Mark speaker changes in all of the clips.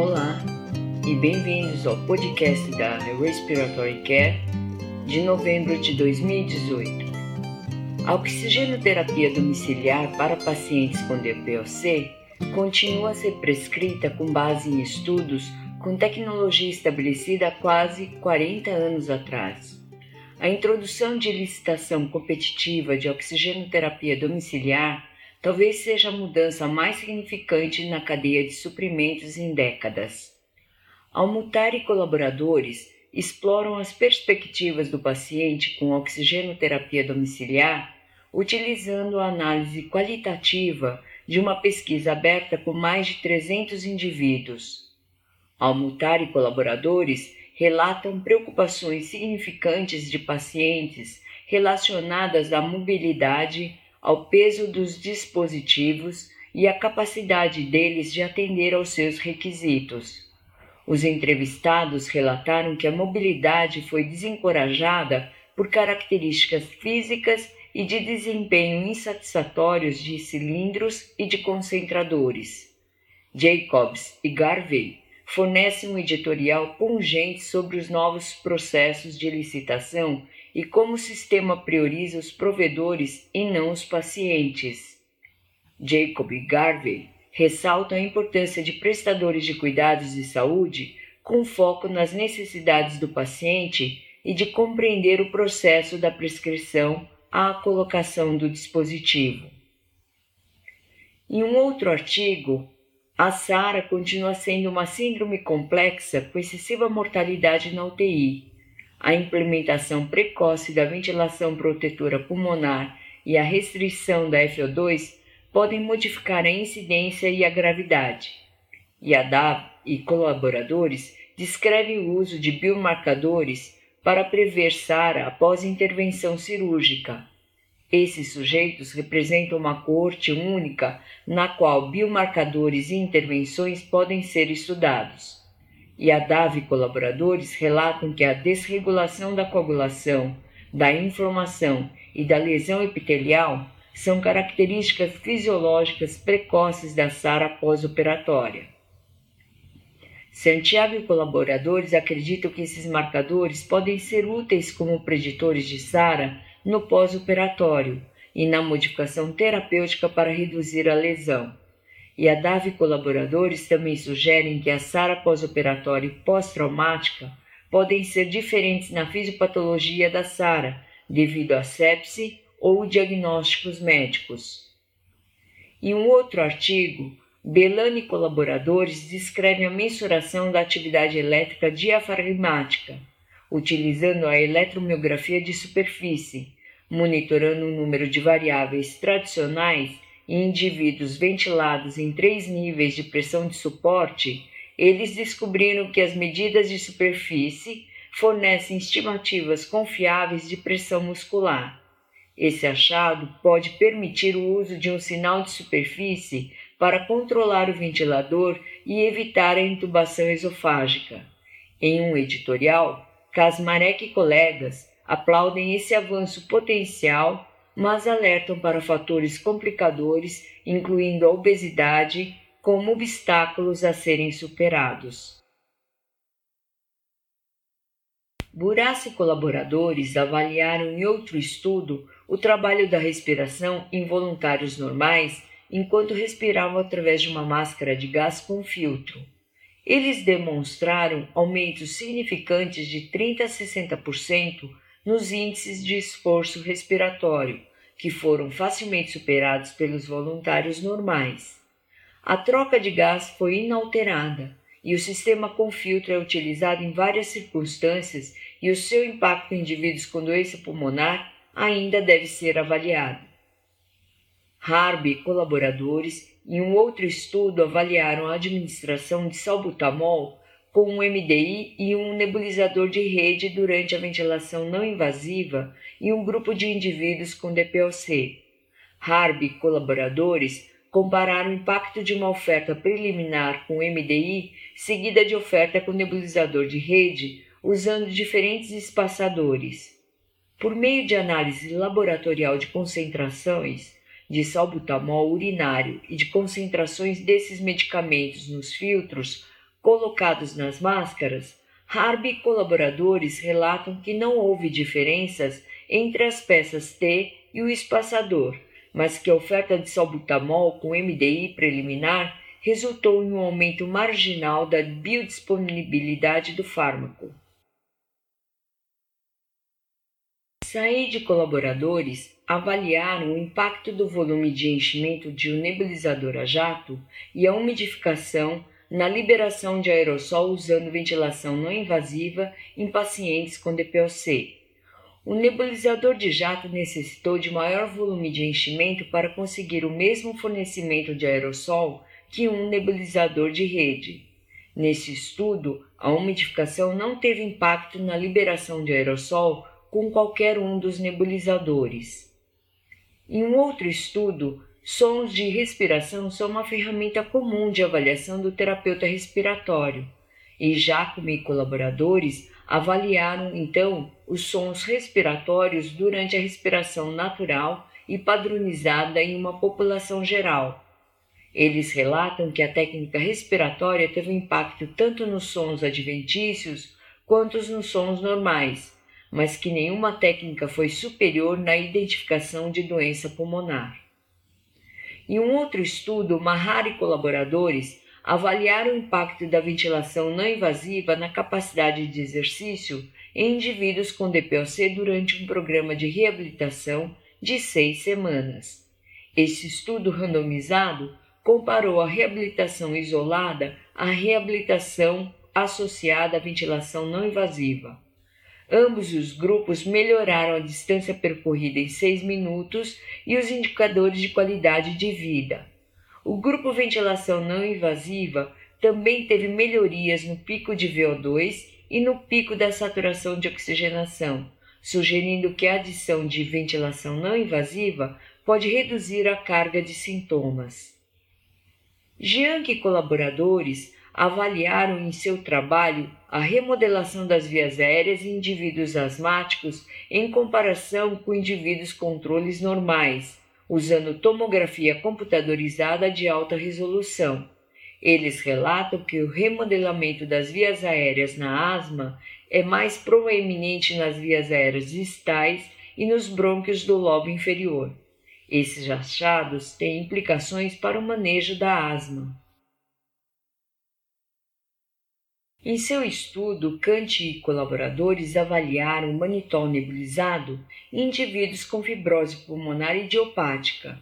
Speaker 1: Olá e bem-vindos ao podcast da Respiratory Care de novembro de 2018. A oxigenoterapia domiciliar para pacientes com DPOC continua a ser prescrita com base em estudos com tecnologia estabelecida há quase 40 anos atrás. A introdução de licitação competitiva de oxigenoterapia domiciliar talvez seja a mudança mais significante na cadeia de suprimentos em décadas. Almutar e colaboradores exploram as perspectivas do paciente com oxigenoterapia domiciliar utilizando a análise qualitativa de uma pesquisa aberta com mais de 300 indivíduos. Almutar e colaboradores relatam preocupações significantes de pacientes relacionadas à mobilidade ao peso dos dispositivos e à capacidade deles de atender aos seus requisitos. Os entrevistados relataram que a mobilidade foi desencorajada por características físicas e de desempenho insatisfatórios de cilindros e de concentradores. Jacobs e Garvey fornecem um editorial pungente sobre os novos processos de licitação e como o sistema prioriza os provedores e não os pacientes. Jacob Garvey ressalta a importância de prestadores de cuidados de saúde com foco nas necessidades do paciente e de compreender o processo da prescrição à colocação do dispositivo. Em um outro artigo, a SARA continua sendo uma síndrome complexa com excessiva mortalidade na UTI a implementação precoce da ventilação protetora pulmonar e a restrição da FO2 podem modificar a incidência e a gravidade. IADAV e colaboradores descrevem o uso de biomarcadores para prever SARA após intervenção cirúrgica. Esses sujeitos representam uma coorte única na qual biomarcadores e intervenções podem ser estudados e a e colaboradores relatam que a desregulação da coagulação, da inflamação e da lesão epitelial são características fisiológicas precoces da SARA pós-operatória. Santiago e colaboradores acreditam que esses marcadores podem ser úteis como preditores de SARA no pós-operatório e na modificação terapêutica para reduzir a lesão e a DAV colaboradores também sugerem que a SARA pós-operatória e pós-traumática podem ser diferentes na fisiopatologia da SARA, devido à sepse ou diagnósticos médicos. Em um outro artigo, Belani e colaboradores descrevem a mensuração da atividade elétrica diafragmática, utilizando a eletromiografia de superfície, monitorando o número de variáveis tradicionais em indivíduos ventilados em três níveis de pressão de suporte, eles descobriram que as medidas de superfície fornecem estimativas confiáveis de pressão muscular. Esse achado pode permitir o uso de um sinal de superfície para controlar o ventilador e evitar a intubação esofágica. Em um editorial, Kasmarek e colegas aplaudem esse avanço potencial mas alertam para fatores complicadores, incluindo a obesidade, como obstáculos a serem superados. Burassa e colaboradores avaliaram em outro estudo o trabalho da respiração em voluntários normais enquanto respiravam através de uma máscara de gás com filtro. Eles demonstraram aumentos significantes de 30 a 60% nos índices de esforço respiratório, que foram facilmente superados pelos voluntários normais. A troca de gás foi inalterada e o sistema com filtro é utilizado em várias circunstâncias e o seu impacto em indivíduos com doença pulmonar ainda deve ser avaliado. Harby e colaboradores, em um outro estudo, avaliaram a administração de salbutamol com um MDI e um nebulizador de rede durante a ventilação não invasiva e um grupo de indivíduos com DPOC. Harb e colaboradores compararam o impacto de uma oferta preliminar com MDI seguida de oferta com nebulizador de rede usando diferentes espaçadores. Por meio de análise laboratorial de concentrações de salbutamol urinário e de concentrações desses medicamentos nos filtros, colocados nas máscaras, Harb e colaboradores relatam que não houve diferenças entre as peças T e o espaçador, mas que a oferta de salbutamol com MDI preliminar resultou em um aumento marginal da biodisponibilidade do fármaco. Said e colaboradores avaliaram o impacto do volume de enchimento de um nebulizador a jato e a umidificação na liberação de aerossol usando ventilação não invasiva em pacientes com DPOC. O nebulizador de jato necessitou de maior volume de enchimento para conseguir o mesmo fornecimento de aerossol que um nebulizador de rede. Nesse estudo, a umidificação não teve impacto na liberação de aerossol com qualquer um dos nebulizadores. Em um outro estudo, sons de respiração são uma ferramenta comum de avaliação do terapeuta respiratório, e Jacome e colaboradores avaliaram então os sons respiratórios durante a respiração natural e padronizada em uma população geral eles relatam que a técnica respiratória teve impacto tanto nos sons adventícios quanto nos sons normais, mas que nenhuma técnica foi superior na identificação de doença pulmonar. Em um outro estudo, Mahar e colaboradores avaliaram o impacto da ventilação não invasiva na capacidade de exercício em indivíduos com DPOC durante um programa de reabilitação de seis semanas. Esse estudo randomizado comparou a reabilitação isolada à reabilitação associada à ventilação não invasiva. Ambos os grupos melhoraram a distância percorrida em seis minutos e os indicadores de qualidade de vida. O grupo ventilação não invasiva também teve melhorias no pico de VO2 e no pico da saturação de oxigenação, sugerindo que a adição de ventilação não invasiva pode reduzir a carga de sintomas. Jiang e colaboradores avaliaram em seu trabalho a remodelação das vias aéreas em indivíduos asmáticos em comparação com indivíduos controles normais, usando tomografia computadorizada de alta resolução. Eles relatam que o remodelamento das vias aéreas na asma é mais proeminente nas vias aéreas distais e nos brônquios do lobo inferior. Esses achados têm implicações para o manejo da asma. Em seu estudo, Kant e colaboradores avaliaram o manitol nebulizado em indivíduos com fibrose pulmonar idiopática.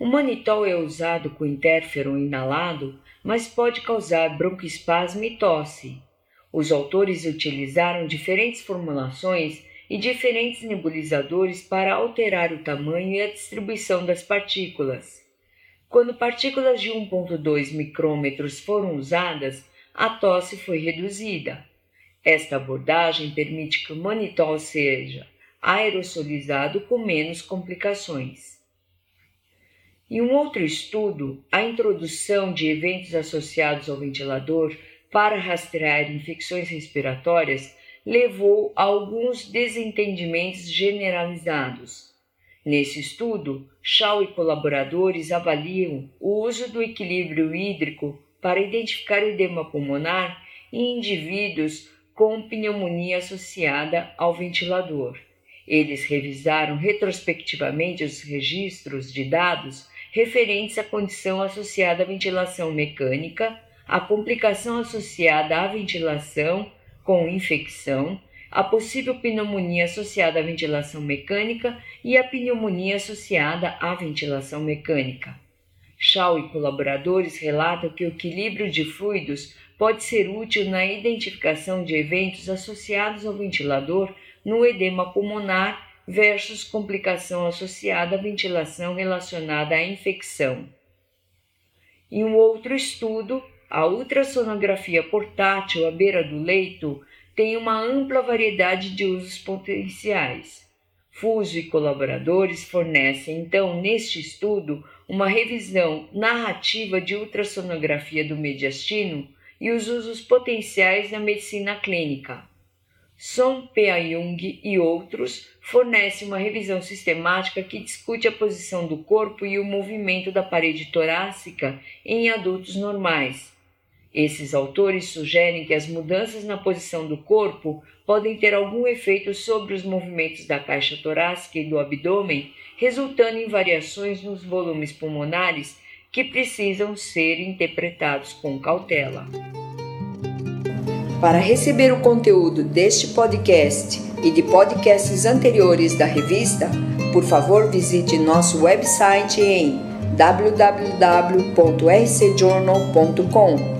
Speaker 1: O manitol é usado com interferon inalado, mas pode causar broncoespasmo e tosse. Os autores utilizaram diferentes formulações e diferentes nebulizadores para alterar o tamanho e a distribuição das partículas. Quando partículas de 1,2 micrômetros foram usadas, a tosse foi reduzida. Esta abordagem permite que o manitol seja aerosolizado com menos complicações. Em um outro estudo, a introdução de eventos associados ao ventilador para rastrear infecções respiratórias levou a alguns desentendimentos generalizados. Nesse estudo, Shaw e colaboradores avaliam o uso do equilíbrio hídrico para identificar edema pulmonar em indivíduos com pneumonia associada ao ventilador. Eles revisaram retrospectivamente os registros de dados referentes à condição associada à ventilação mecânica, à complicação associada à ventilação com infecção, a possível pneumonia associada à ventilação mecânica e a pneumonia associada à ventilação mecânica. Shaw e colaboradores relatam que o equilíbrio de fluidos pode ser útil na identificação de eventos associados ao ventilador no edema pulmonar versus complicação associada à ventilação relacionada à infecção. Em um outro estudo, a ultrassonografia portátil à beira do leito tem uma ampla variedade de usos potenciais. Fuso e colaboradores fornecem, então, neste estudo, uma revisão narrativa de ultrassonografia do mediastino e os usos potenciais na medicina clínica. Som P.A. Jung e outros fornecem uma revisão sistemática que discute a posição do corpo e o movimento da parede torácica em adultos normais, Esses autores sugerem que as mudanças na posição do corpo podem ter algum efeito sobre os movimentos da caixa torácica e do abdômen, resultando em variações nos volumes pulmonares que precisam ser interpretados com cautela.
Speaker 2: Para receber o conteúdo deste podcast e de podcasts anteriores da revista, por favor visite nosso website em www.rcjournal.com